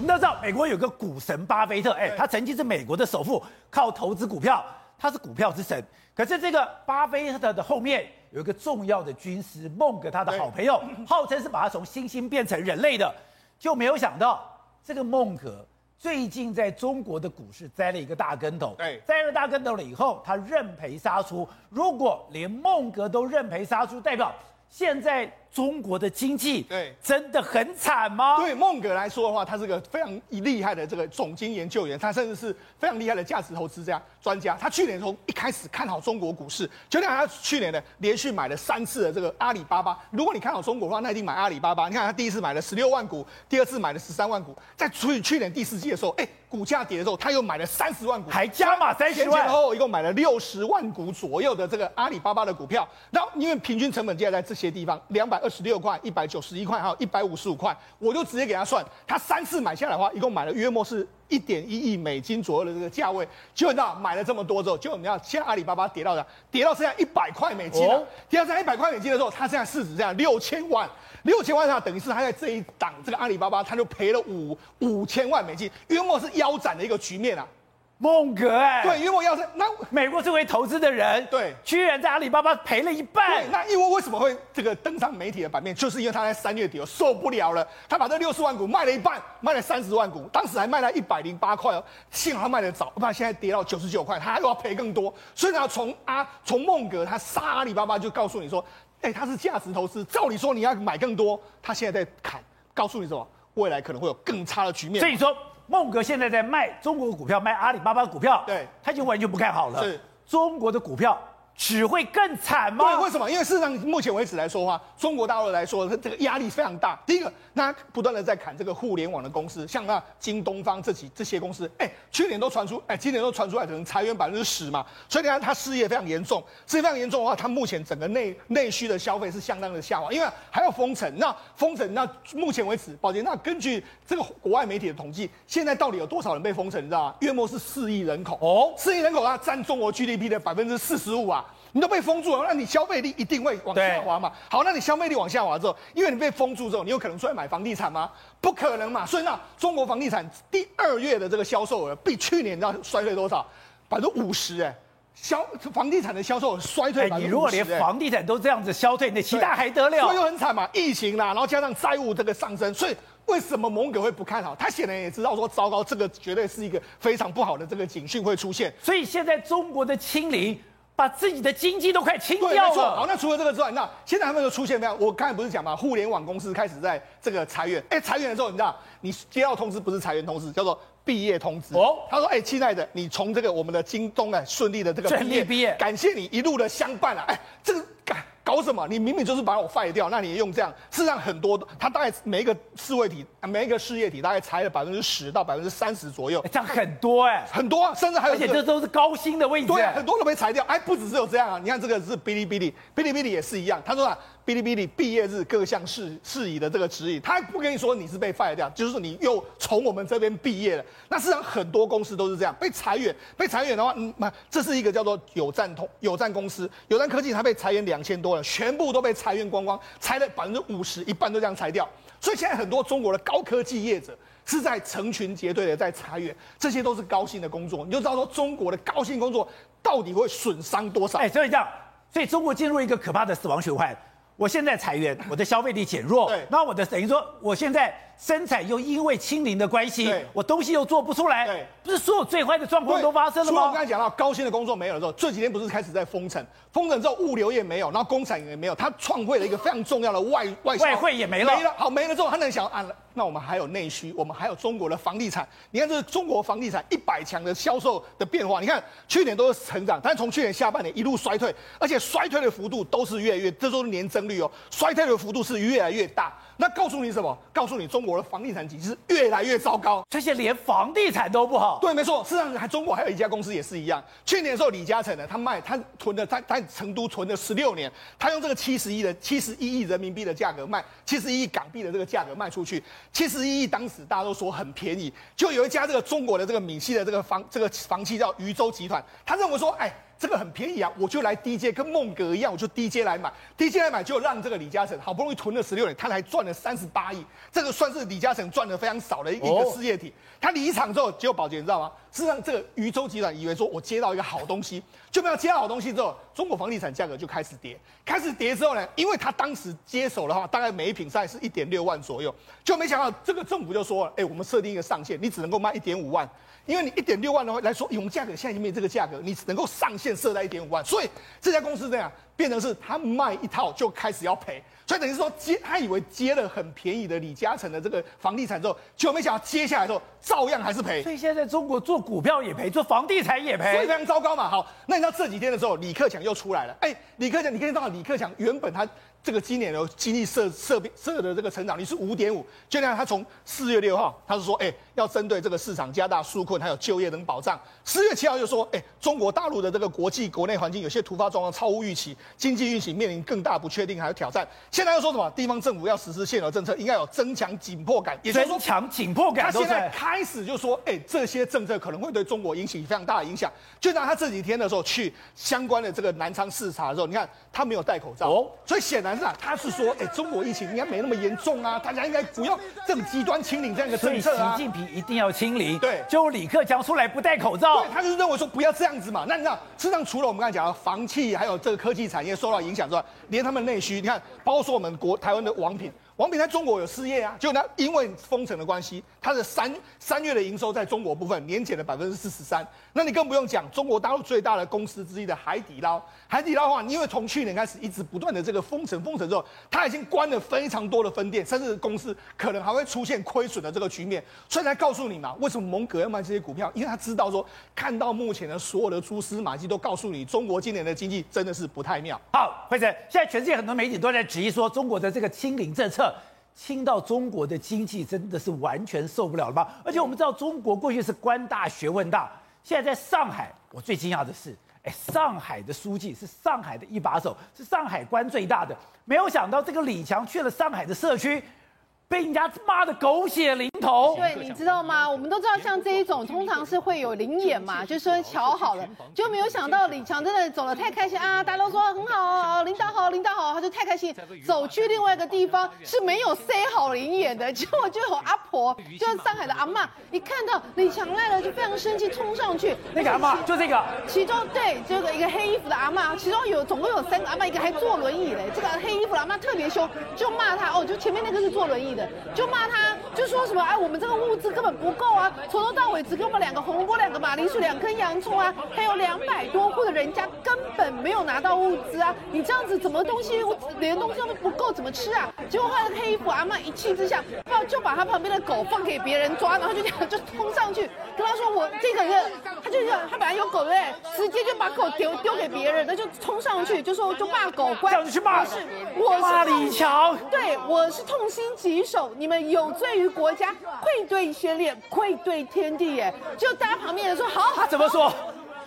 我们都知道，美国有个股神巴菲特，哎，他曾经是美国的首富，靠投资股票，他是股票之神。可是这个巴菲特的后面有一个重要的军师孟格，他的好朋友，号称是把他从猩猩变成人类的，就没有想到这个孟格最近在中国的股市栽了一个大跟头。对，栽了大跟头了以后，他认赔杀出。如果连孟格都认赔杀出，代表现在。中国的经济对真的很惨吗？对孟格来说的话，他是个非常厉害的这个总经研究员，他甚至是非常厉害的价值投资家专家。他去年从一开始看好中国股市，就像他去年呢连续买了三次的这个阿里巴巴。如果你看好中国的话，那一定买阿里巴巴。你看他第一次买了十六万股，第二次买了十三万股，在除以去年第四季的时候，哎，股价跌的时候，他又买了三十万股，还加码三十万，前前后后一共买了六十万股左右的这个阿里巴巴的股票。然后因为平均成本价在这些地方两百。二十六块、一百九十一块，还有一百五十五块，我就直接给他算，他三次买下来的话，一共买了约莫是一点一亿美金左右的这个价位。结果你知道买了这么多之后，结果你知道现在阿里巴巴跌到的，跌到剩下一百块美金了。哦、跌到剩下一百块美金的时候，他现在市值这样六千万，六千万的话，等于是他在这一档这个阿里巴巴，他就赔了五五千万美金，约莫是腰斩的一个局面啊。孟格哎，对，因为我要是那美国作为投资的人，对，居然在阿里巴巴赔了一半。对那因为为什么会这个登上媒体的版面，就是因为他在三月底受不了了，他把这六十万股卖了一半，卖了三十万股，当时还卖了一百零八块哦，幸好他卖的早，不然现在跌到九十九块，他又要赔更多。所以呢，从阿从孟格他杀阿里巴巴，就告诉你说，哎，他是价值投资，照理说你要买更多，他现在在砍，告诉你什么，未来可能会有更差的局面。所以说。孟格现在在卖中国股票，卖阿里巴巴股票，对，他已经完全不看好了。是中国的股票。只会更惨吗？对，为什么？因为事实上，目前为止来说的话，中国大陆来说，它这个压力非常大。第一个，那不断的在砍这个互联网的公司，像那京东方这几这些公司，哎，去年都传出，哎，今年都传出来可能裁员百分之十嘛。所以你看，它失业非常严重，失业非常严重的话，它目前整个内内需的消费是相当的下滑，因为还要封城。那封城，那目前为止，宝杰，那根据这个国外媒体的统计，现在到底有多少人被封城？你知道吗？约莫是四亿人口哦，四亿人口它占中国 GDP 的百分之四十五啊。你都被封住了，那你消费力一定会往下滑嘛？好，那你消费力往下滑之后，因为你被封住之后，你有可能出来买房地产吗？不可能嘛！所以那中国房地产第二月的这个销售额比去年你知道衰退多少？百分之五十哎，销房地产的销售额衰退。你如果连房地产都这样子消退，那其他还得了？所以就很惨嘛，疫情啦，然后加上债务这个上升，所以为什么蒙哥会不看好？他显然也知道说，糟糕，这个绝对是一个非常不好的这个警讯会出现。所以现在中国的清零。把自己的经济都快清掉了。好，那除了这个之外，那现在他们又出现没有？我刚才不是讲嘛，互联网公司开始在这个裁员。哎，裁员的时候，你知道，你接到通知不是裁员通知，叫做毕业通知。哦，他说，哎，亲爱的，你从这个我们的京东啊顺利的这个毕业，毕业，感谢你一路的相伴啊。哎，这个。搞什么？你明明就是把我 fire 掉，那你也用这样？事实上，很多他大概每一个事业体，每一个事业体大概裁了百分之十到百分之三十左右，这样很多哎、欸，很多啊，甚至还有、这个，而且这都是高薪的位置，对啊，很多都被裁掉。哎，不只是有这样啊，你看这个是哔哩哔哩，哔哩哔哩也是一样。他说啊，哔哩哔哩毕业日各项事事宜的这个指引，他不跟你说你是被 fire 掉，就是说你又从我们这边毕业了。那事实上很多公司都是这样，被裁员，被裁员的话，嗯，这是一个叫做有赞通有赞公司，有赞科技，它被裁员两千多人，全部都被。裁员光光，裁了百分之五十，一半都这样裁掉。所以现在很多中国的高科技业者是在成群结队的在裁员，这些都是高薪的工作。你就知道说中国的高薪工作到底会损伤多少？哎，所以这样，所以中国进入一个可怕的死亡循环。我现在裁员，我的消费力减弱，对，那我的等于说我现在。生产又因为清零的关系，对我东西又做不出来，对不是所有最坏的状况都发生了吗？除了我刚才讲到高薪的工作没有了之后，这几天不是开始在封城，封城之后物流也没有，然后工厂也没有，他创汇了一个非常重要的外外外汇也没了，没了，好没了之后，他能想啊，那我们还有内需，我们还有中国的房地产，你看这是中国房地产一百强的销售的变化，你看去年都是成长，但是从去年下半年一路衰退，而且衰退的幅度都是越来越，这都是年增率哦，衰退的幅度是越来越大。那告诉你什么？告诉你中国的房地产经济是越来越糟糕，这些连房地产都不好。对，没错。事实上，还中国还有一家公司也是一样。去年的时候，李嘉诚呢，他卖他囤了，他在成都囤了十六年，他用这个七十亿的七十一亿人民币的价格卖，七十一亿港币的这个价格卖出去。七十一亿当时大家都说很便宜，就有一家这个中国的这个闽西的这个房这个房企叫渝州集团，他认为说，哎。这个很便宜啊，我就来低阶，跟孟格一样，我就低阶来买，低阶来买就让这个李嘉诚好不容易囤了十六年，他还赚了三十八亿，这个算是李嘉诚赚的非常少的一个事业体。哦、他离场之后，结果宝洁你知道吗？事实上，这个渝州集团以为说我接到一个好东西，就没有接到好东西之后，中国房地产价格就开始跌，开始跌之后呢，因为他当时接手的话，大概每一平在是一点六万左右，就没想到这个政府就说了，哎，我们设定一个上限，你只能够卖一点五万。因为你一点六万的话来说，我们价格现在已经没这个价格，你只能够上限设在一点五万，所以这家公司这样变成是他卖一套就开始要赔，所以等于说接他以为接了很便宜的李嘉诚的这个房地产之后，就没想到接下来之后照样还是赔。所以现在中国做股票也赔，做房地产也赔，所以非常糟糕嘛。好，那你知道这几天的时候，李克强又出来了。哎，李克强，你可以知道李克强原本他。这个今年的经济设设设的这个成长率是五点五，就像他从四月六号，他是说，哎，要针对这个市场加大纾困，还有就业等保障。四月七号就说，哎，中国大陆的这个国际国内环境有些突发状况超乎预期，经济运行面临更大不确定还有挑战。现在又说什么？地方政府要实施现有政策，应该有增强紧迫感，也就是说增强紧迫感。他现在开始就说，哎，这些政策可能会对中国引起非常大的影响。就像他这几天的时候去相关的这个南昌视察的时候，你看他没有戴口罩，哦，所以显然是啊，他是说。哎，中国疫情应该没那么严重啊，大家应该不要这么极端清零这样一个政策啊。习近平一定要清零，对，就李克强出来不戴口罩，对，他就是认为说不要这样子嘛。那你知道，事实上除了我们刚才讲的房企还有这个科技产业受到影响之外，连他们内需，你看，包括说我们国台湾的王品。王品在中国有失业啊，就那因为封城的关系，它的三三月的营收在中国部分年减了百分之四十三。那你更不用讲，中国大陆最大的公司之一的海底捞，海底捞的话，因为从去年开始一直不断的这个封城封城之后，它已经关了非常多的分店，甚至公司可能还会出现亏损的这个局面。所以才告诉你嘛，为什么蒙格要卖这些股票？因为他知道说，看到目前的所有的蛛丝马迹都告诉你，中国今年的经济真的是不太妙。好，辉诚，现在全世界很多媒体都在质疑说，中国的这个清零政策。听到中国的经济真的是完全受不了了吗？而且我们知道中国过去是官大学问大，现在在上海，我最惊讶的是，哎，上海的书记是上海的一把手，是上海官最大的，没有想到这个李强去了上海的社区。被人家骂的狗血淋头。对，你知道吗？我们都知道，像这一种通常是会有灵眼嘛，就是说瞧好了，就没有想到李强真的走了太开心啊！大家都说很好，领导好，领导好，他就太开心，走去另外一个地方是没有塞好灵眼的，结果就有阿婆，就是上海的阿嬷，一看到李强来了就非常生气，冲上去。那个阿嬷就这个，其中对这个一个黑衣服的阿嬷，其中有总共有三个阿嬷，一个还坐轮椅嘞。这个黑衣服的阿嬷特别凶，就骂他哦，就前面那个是坐轮椅的。就骂他，就说什么哎，我们这个物资根本不够啊，从头到尾只给我们两个红萝卜、两个马铃薯、两根洋葱啊，还有两百多户的人家根本没有拿到物资啊！你这样子怎么东西连东西都不够怎么吃啊？结果后来黑衣服阿妈一气之下，就把他旁边的狗放给别人抓，然后就这样就冲上去跟他说：“我这个人，他就他本来有狗对不对？直接就把狗丢丢给别人，那就冲上去就说就骂狗乖，这样子去骂，是我是骂李强，对我是痛心疾首，你。”们有罪于国家，愧对先烈，愧对天地。耶！就大家旁边人说好，他怎么说？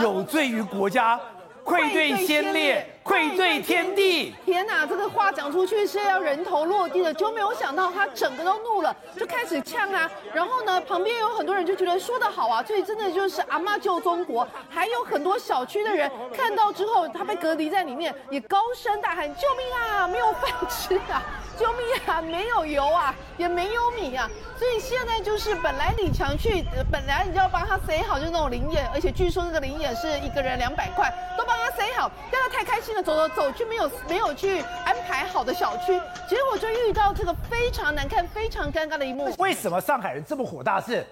有罪于国家。愧对先烈，愧对天地。天哪，这个话讲出去是要人头落地的，就没有想到他整个都怒了，就开始呛啊。然后呢，旁边有很多人就觉得说得好啊，所以真的就是阿妈救中国。还有很多小区的人看到之后，他被隔离在里面，也高声大喊救命啊，没有饭吃啊，救命啊，没有油啊，也没有米啊。所以现在就是本来李强去，本来你就要帮他塞好，就那种灵眼，而且据说那个灵眼是一个人两百块，都帮。他塞好，让他太开心了，走走走去没有没有去安排好的小区，结果就遇到这个非常难看、非常尴尬的一幕。为什么上海人这么火大？是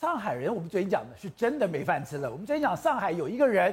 上海人，我们昨天讲的是真的没饭吃了。我们昨天讲上海有一个人，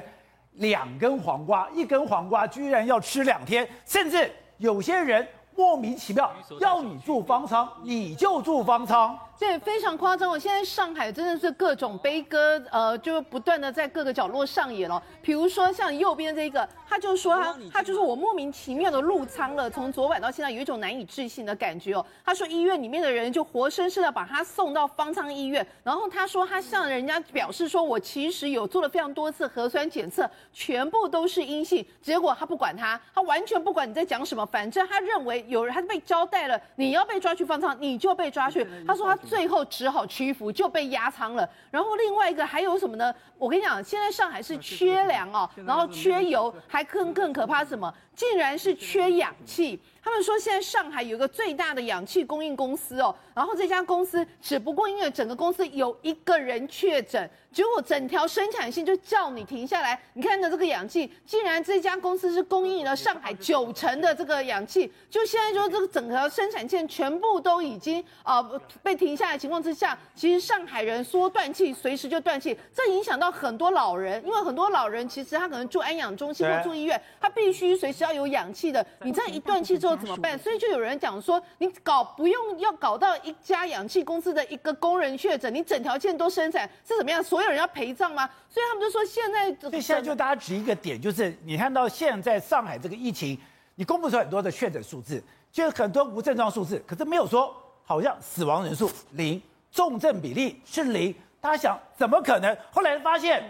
两根黄瓜，一根黄瓜居然要吃两天，甚至有些人莫名其妙要你住方舱，你就住方舱。对，非常夸张。我现在上海真的是各种悲歌，呃，就不断的在各个角落上演了。比如说像右边这个，他就说他，他就说我莫名其妙的入仓了，从昨晚到现在有一种难以置信的感觉哦。他说医院里面的人就活生生的把他送到方舱医院，然后他说他向人家表示说，我其实有做了非常多次核酸检测，全部都是阴性。结果他不管他，他完全不管你在讲什么，反正他认为有人他被交代了，你要被抓去方舱，你就被抓去。他说他。最后只好屈服，就被压仓了。然后另外一个还有什么呢？我跟你讲，现在上海是缺粮哦，然后缺油，还更更可怕什么？竟然是缺氧气。他们说现在上海有一个最大的氧气供应公司哦，然后这家公司只不过因为整个公司有一个人确诊。结果整条生产线就叫你停下来，你看着这个氧气，竟然这家公司是供应了上海九成的这个氧气，就现在说这个整条生产线全部都已经啊、呃、被停下来的情况之下，其实上海人说断气随时就断气，这影响到很多老人，因为很多老人其实他可能住安养中心或住医院，他必须随时要有氧气的，你这一断气之后怎么办？所以就有人讲说，你搞不用要搞到一家氧气公司的一个工人确诊，你整条线都生产是怎么样？所有人要陪葬吗？所以他们就说现在，所以现在就大家指一个点，就是你看到现在上海这个疫情，你公布出很多的确诊数字，就是很多无症状数字，可是没有说好像死亡人数零，重症比例是零。大家想怎么可能？后来发现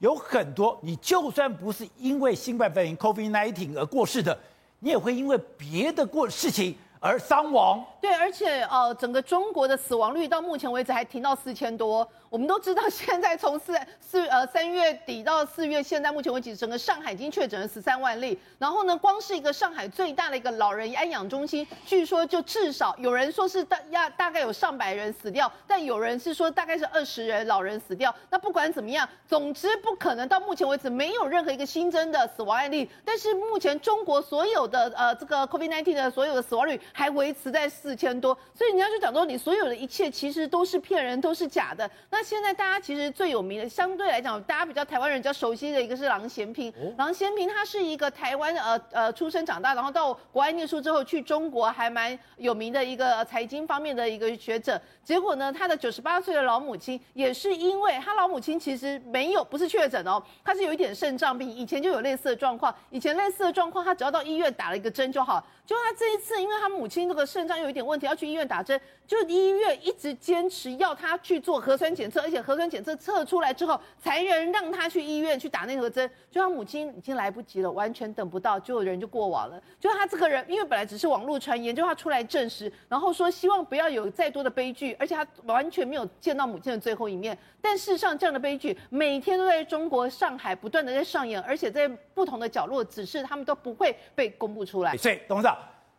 有很多，你就算不是因为新冠肺炎 （COVID-19） 而过世的，你也会因为别的过事情。而伤亡，对，而且呃，整个中国的死亡率到目前为止还停到四千多。我们都知道，现在从四 四呃三月底到四月，现在目前为止，整个上海已经确诊了十三万例。然后呢，光是一个上海最大的一个老人安养中心，据说就至少有人说是大要大概有上百人死掉，但有人是说大概是二十人老人死掉。那不管怎么样，总之不可能到目前为止没有任何一个新增的死亡案例。但是目前中国所有的呃这个 COVID-19 的所有的死亡率。还维持在四千多，所以你要去讲说，你所有的一切其实都是骗人，都是假的。那现在大家其实最有名的，相对来讲，大家比较台湾人比较熟悉的一个是郎咸平。郎咸平他是一个台湾呃呃出生长大，然后到国外念书之后去中国还蛮有名的一个财经方面的一个学者。结果呢，他的九十八岁的老母亲也是因为他老母亲其实没有不是确诊哦，他是有一点肾脏病，以前就有类似的状况，以前类似的状况他只要到医院打了一个针就好。就他这一次，因为他母亲这个肾脏有一点问题，要去医院打针，就医院一直坚持要他去做核酸检测，而且核酸检测测出来之后，才能让他去医院去打那盒针。就他母亲已经来不及了，完全等不到，就有人就过往了。就他这个人，因为本来只是网络传言，就他出来证实，然后说希望不要有再多的悲剧，而且他完全没有见到母亲的最后一面。但事实上，这样的悲剧每天都在中国上海不断的在上演，而且在不同的角落，只是他们都不会被公布出来。所以，董事长。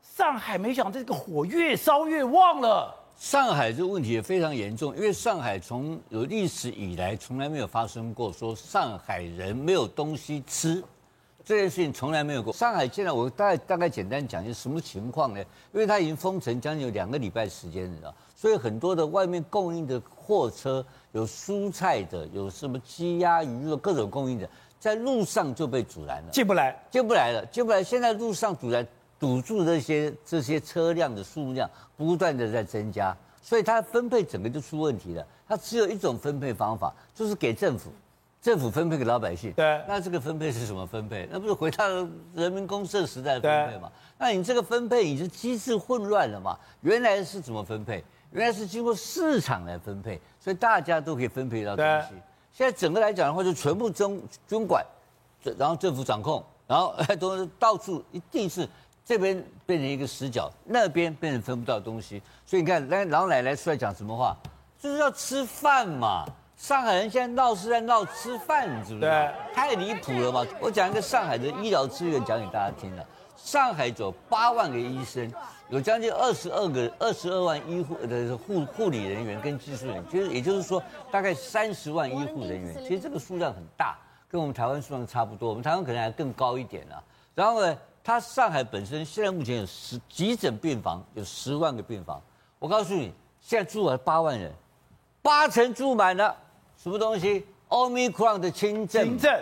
上海没想到这个火越烧越旺了。上海这个问题也非常严重，因为上海从有历史以来从来没有发生过说上海人没有东西吃这件事情，从来没有过。上海现在我大概大概简单讲一下什么情况呢？因为它已经封城将近有两个礼拜时间了，所以很多的外面供应的货车，有蔬菜的，有什么鸡鸭鱼肉各种供应的，在路上就被阻拦了，进不来，进不来了，进不来。现在路上阻拦。堵住这些这些车辆的数量不断的在增加，所以它分配整个就出问题了。它只有一种分配方法，就是给政府，政府分配给老百姓。对。那这个分配是什么分配？那不是回到人民公社时代的分配吗？那你这个分配已经机制混乱了嘛？原来是怎么分配？原来是经过市场来分配，所以大家都可以分配到东西。现在整个来讲的话，就全部中军管，然后政府掌控，然后 都到处一定是。这边变成一个死角，那边变成分不到东西，所以你看，那老奶奶出来讲什么话，就是要吃饭嘛。上海人现在闹是在闹吃饭，是不是？对，太离谱了嘛。我讲一个上海的医疗资源讲给大家听了。上海有八万个医生，有将近二十二个、二十二万医护的护护理人员跟技术人员，就是也就是说，大概三十万医护人员。其实这个数量很大，跟我们台湾数量差不多。我们台湾可能还更高一点啊。然后呢？它上海本身现在目前有十急诊病房有十万个病房，我告诉你，现在住了八万人，八成住满了，什么东西？Omicron 的轻症。轻症。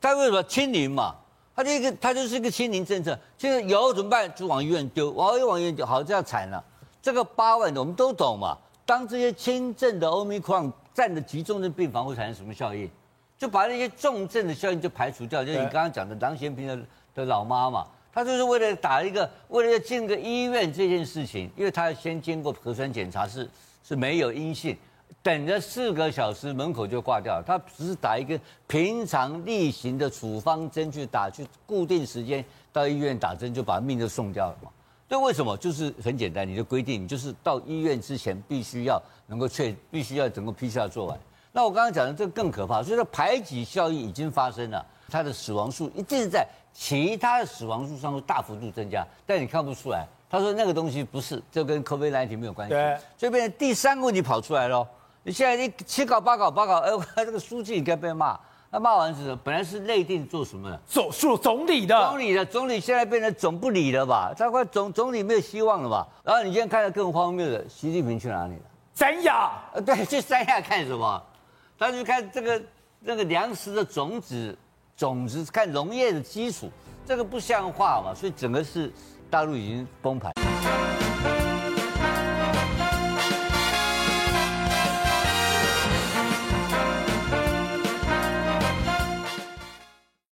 它为什么清零嘛？它就一个，它就是一个清零政策。现在有怎么办？就往医院丢，往又往医院丢，好，这样惨了。这个八万的我们都懂嘛。当这些轻症的 Omicron 占的急重症病房会产生什么效应？就把那些重症的效应就排除掉，就是你刚刚讲的郎咸平的。的老妈妈，她就是为了打一个，为了要进个医院这件事情，因为她先经过核酸检查是是没有阴性，等了四个小时门口就挂掉了。她只是打一个平常例行的处方针去打，去固定时间到医院打针，就把命就送掉了嘛。对，为什么？就是很简单，你的规定，你就是到医院之前必须要能够确，必须要整个 PCR 做完。那我刚刚讲的这个更可怕，所以说排挤效应已经发生了，它的死亡数一定在其他的死亡数上会大幅度增加，但你看不出来。他说那个东西不是，就跟 COVID-19 没有关系。对，所以变成第三个问题跑出来了。你现在你七搞八搞八搞，哎，这个书记应该被骂。那骂完之后，本来是内定做什么的？总数总理的。总理的，总理现在变成总不理了吧？他快总总理没有希望了吧？然后你今天看到更荒谬的，习近平去哪里了？三亚。呃，对，去三亚看什么？他就看这个那个粮食的种子，种子看农业的基础，这个不像话嘛？所以整个是大陆已经崩盘。